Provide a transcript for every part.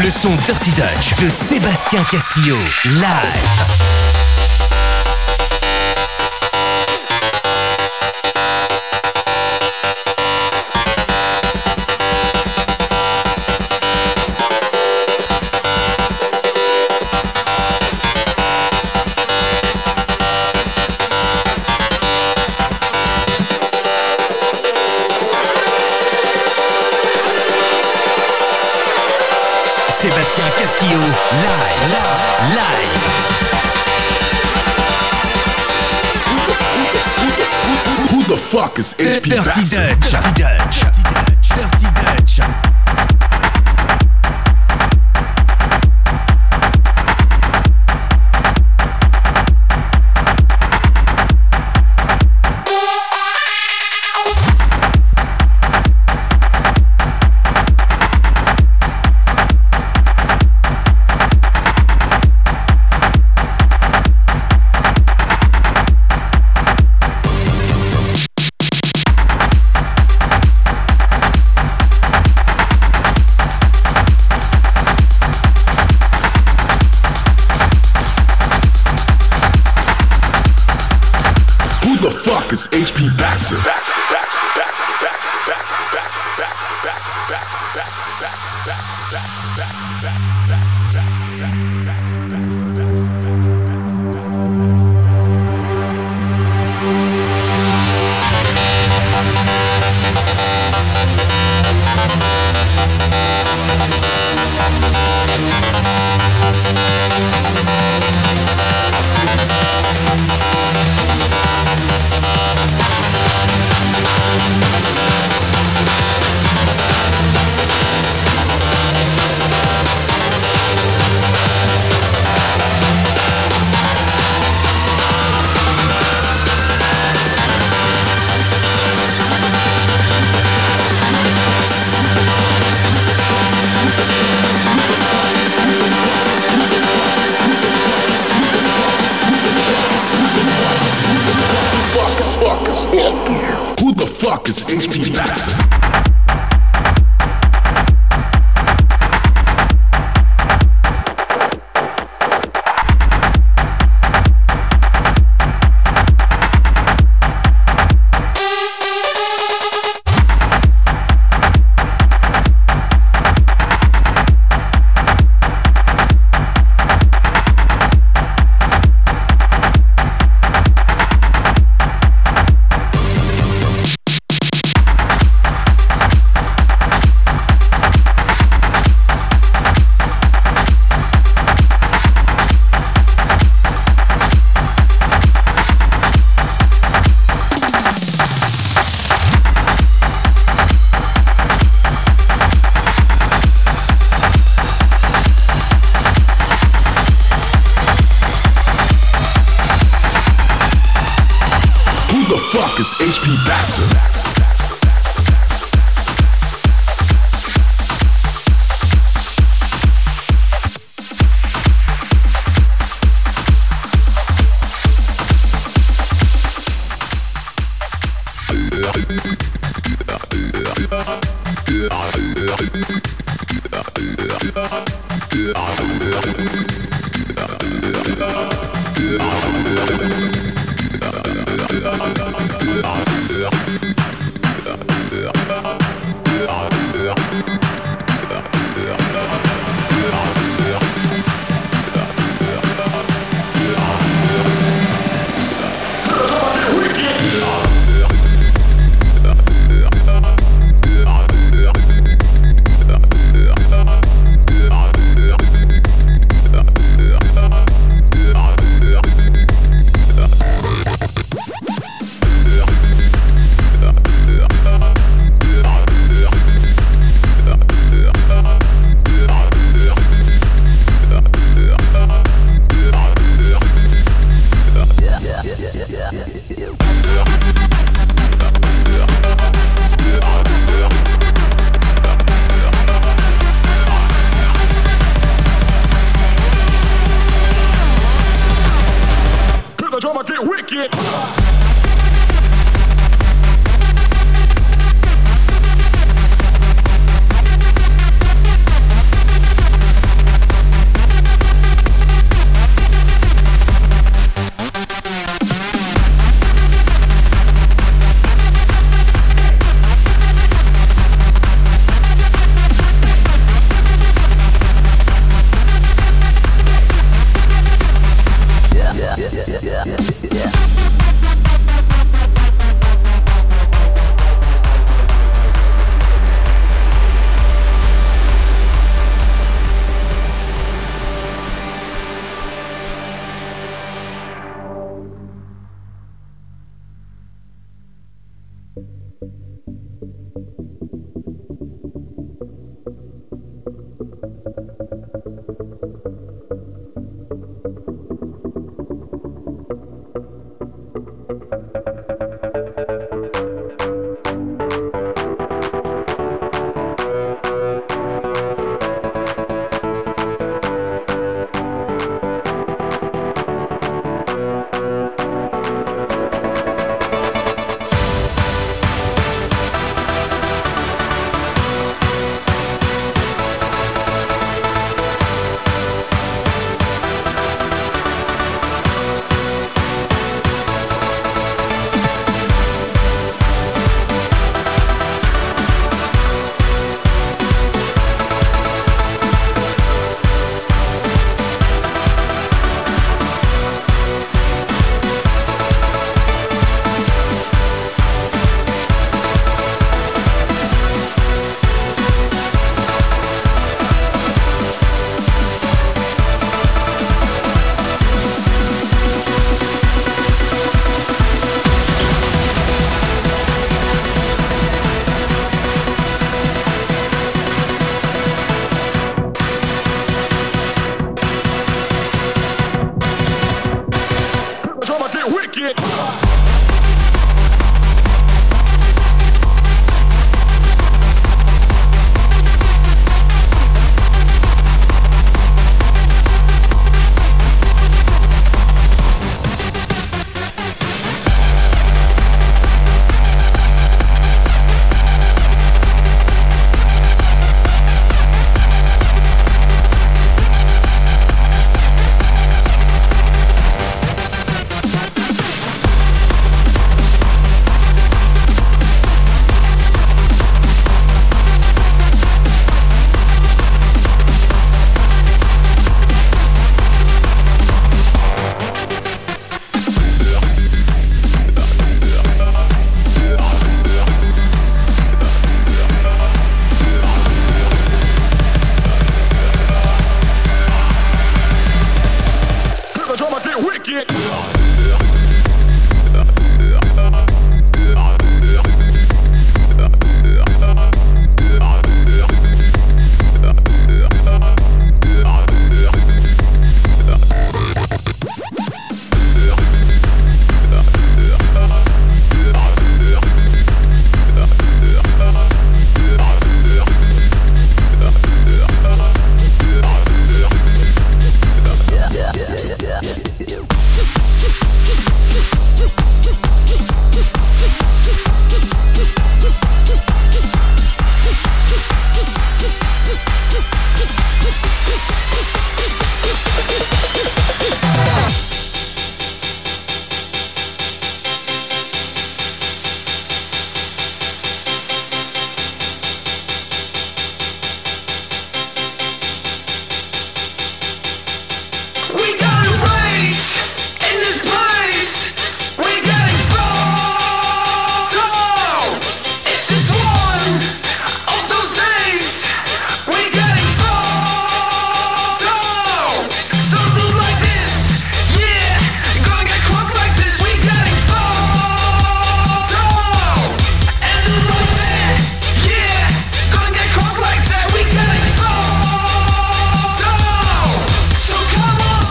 Le son Dirty Dutch de Sébastien Castillo. Live. Who the fuck is HP Dirty Dutch? Dutch.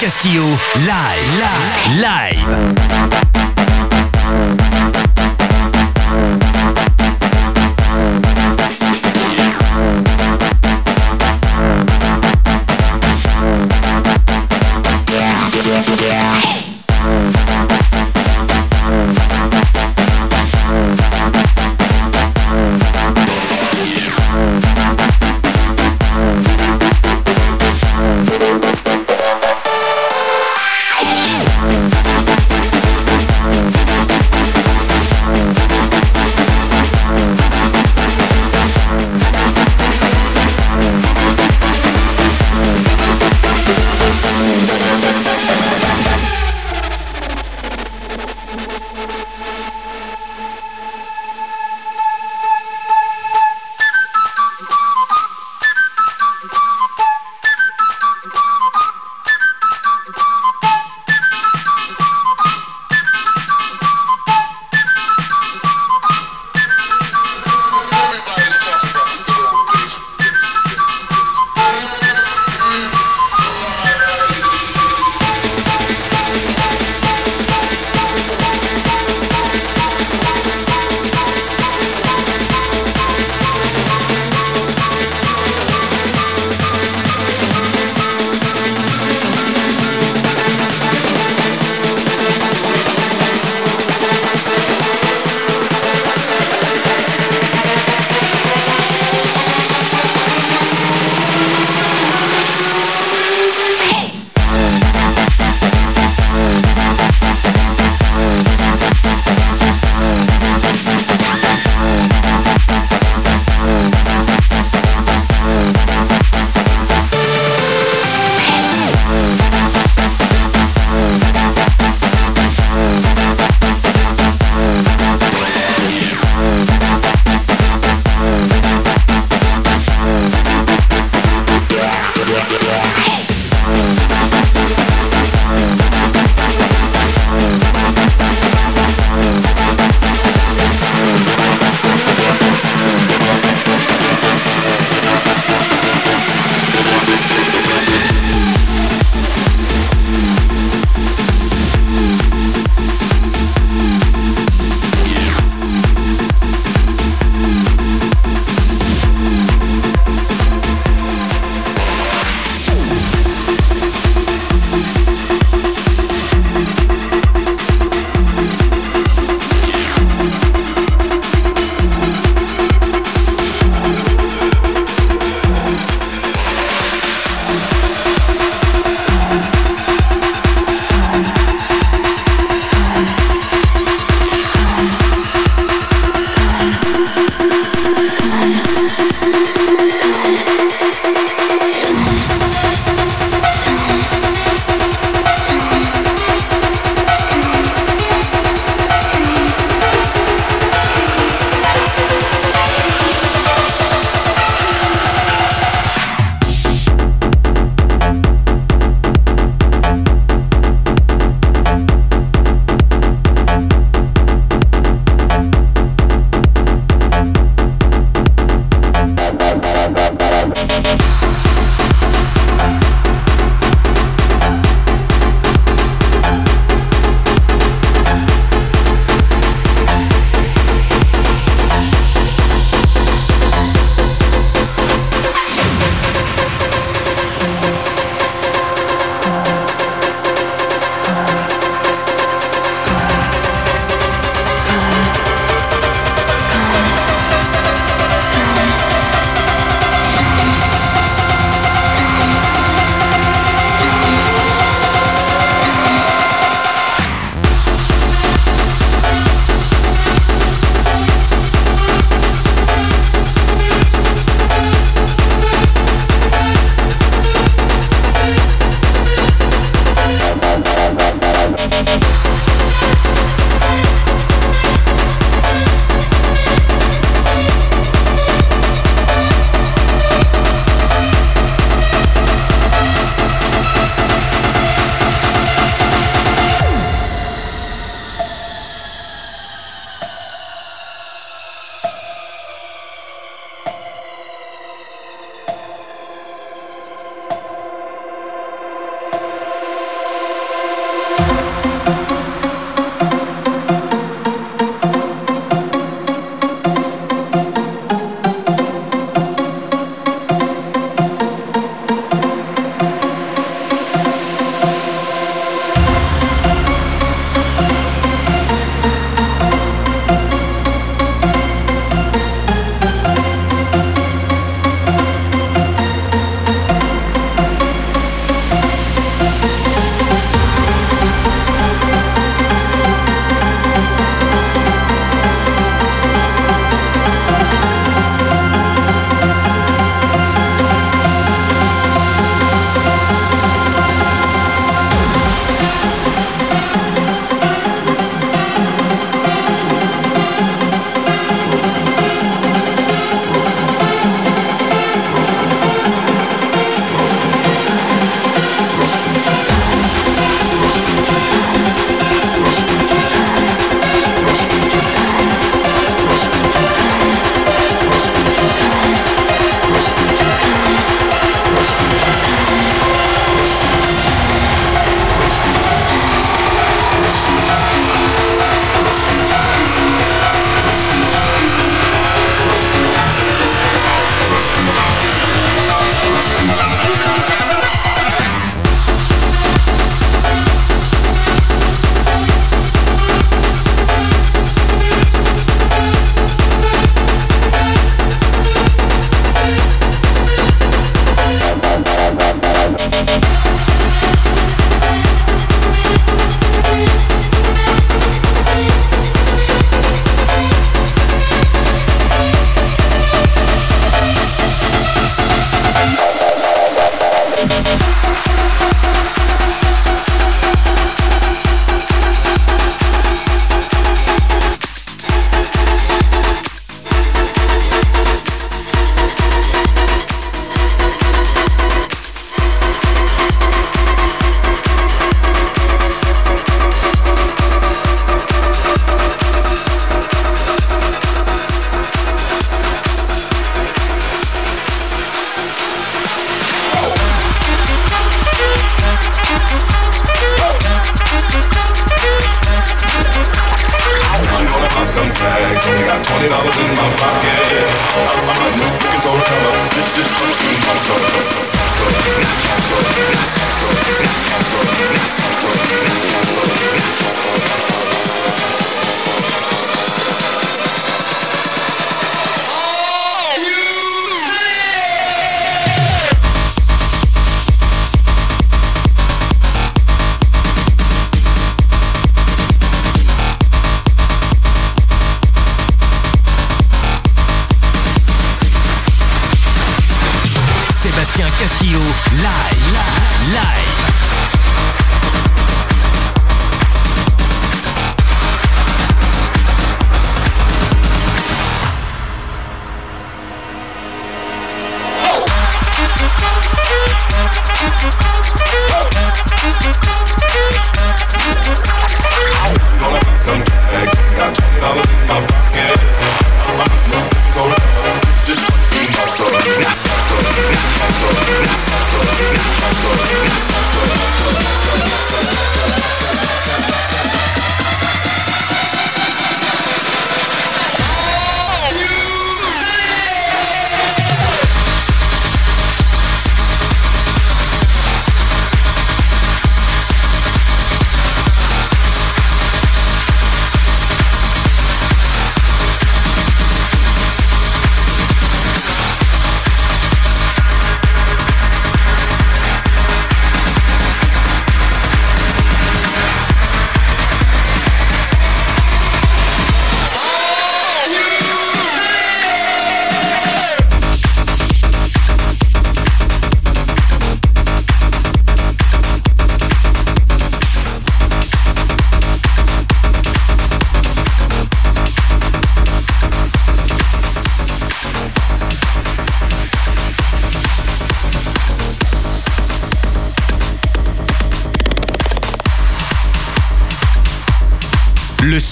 Castillo, live, live, live. Yeah.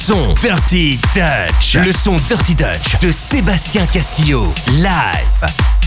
Son Dirty Dutch. Le son Dirty Dutch de Sébastien Castillo. Live.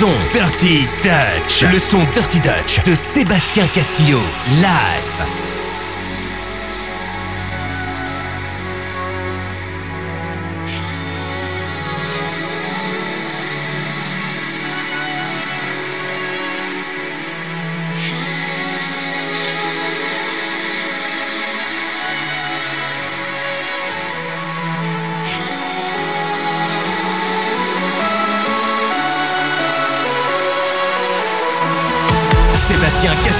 Son Dirty Dutch. Le son Dirty Dutch de Sébastien Castillo. Live. ancien cassette.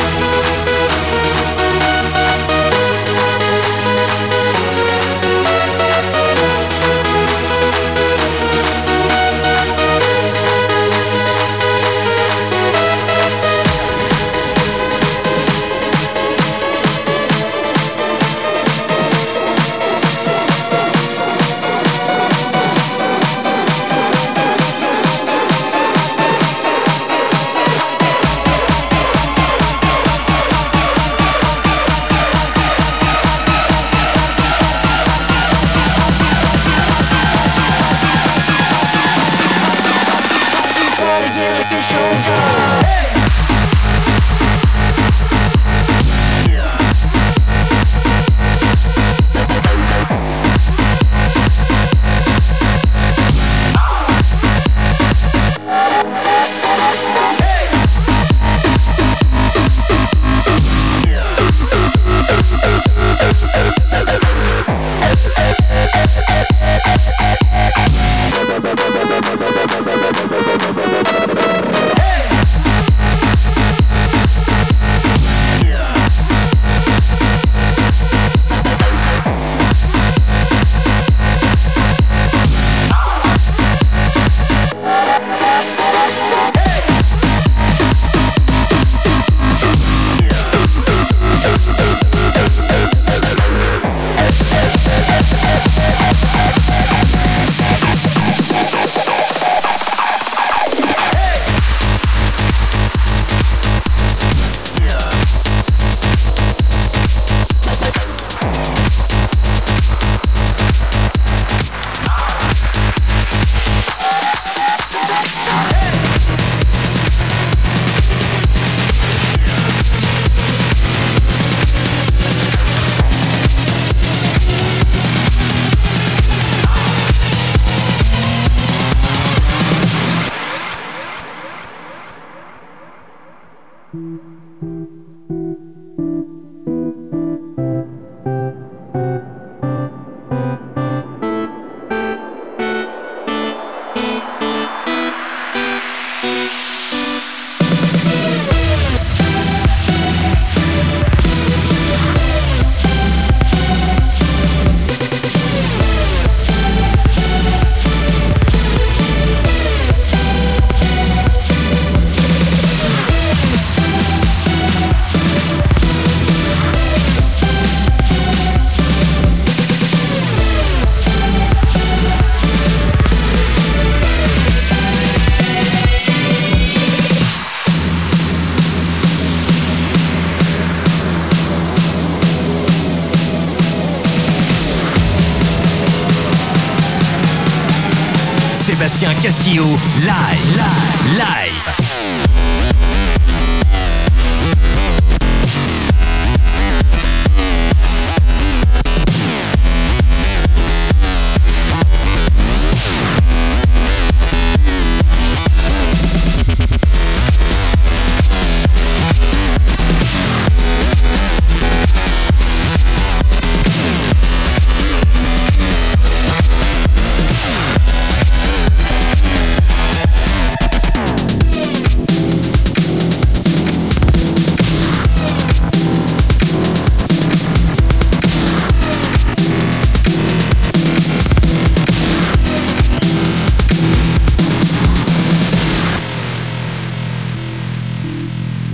Castillo, live, live,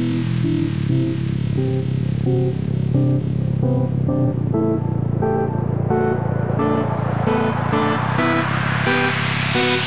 thank you.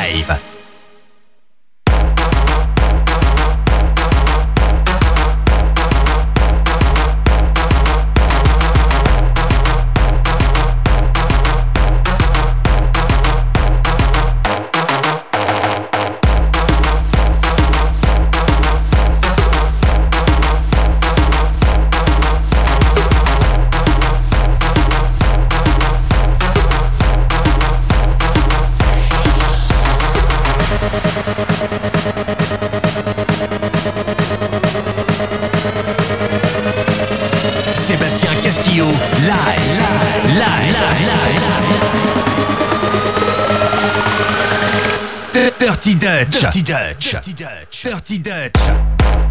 Dirty Dutch. Dirty Dutch. Dirty Dutch. Dirty Dutch.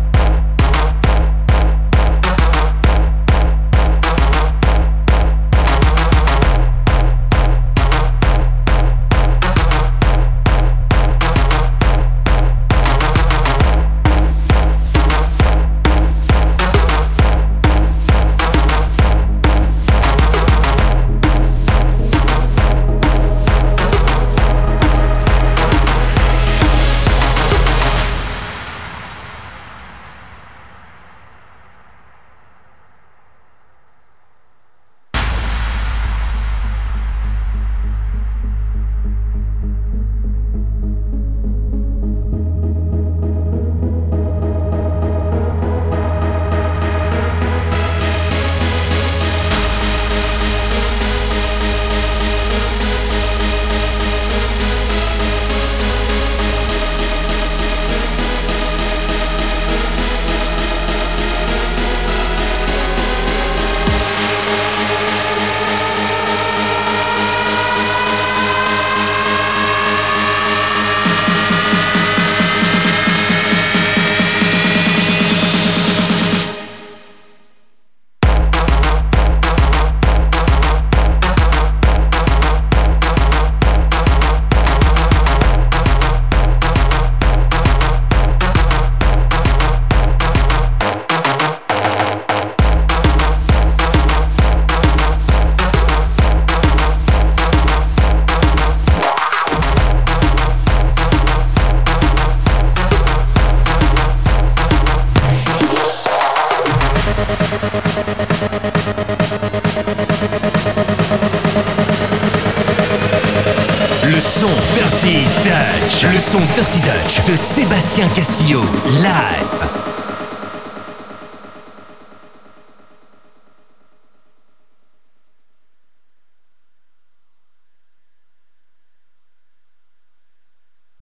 Castillo. Live.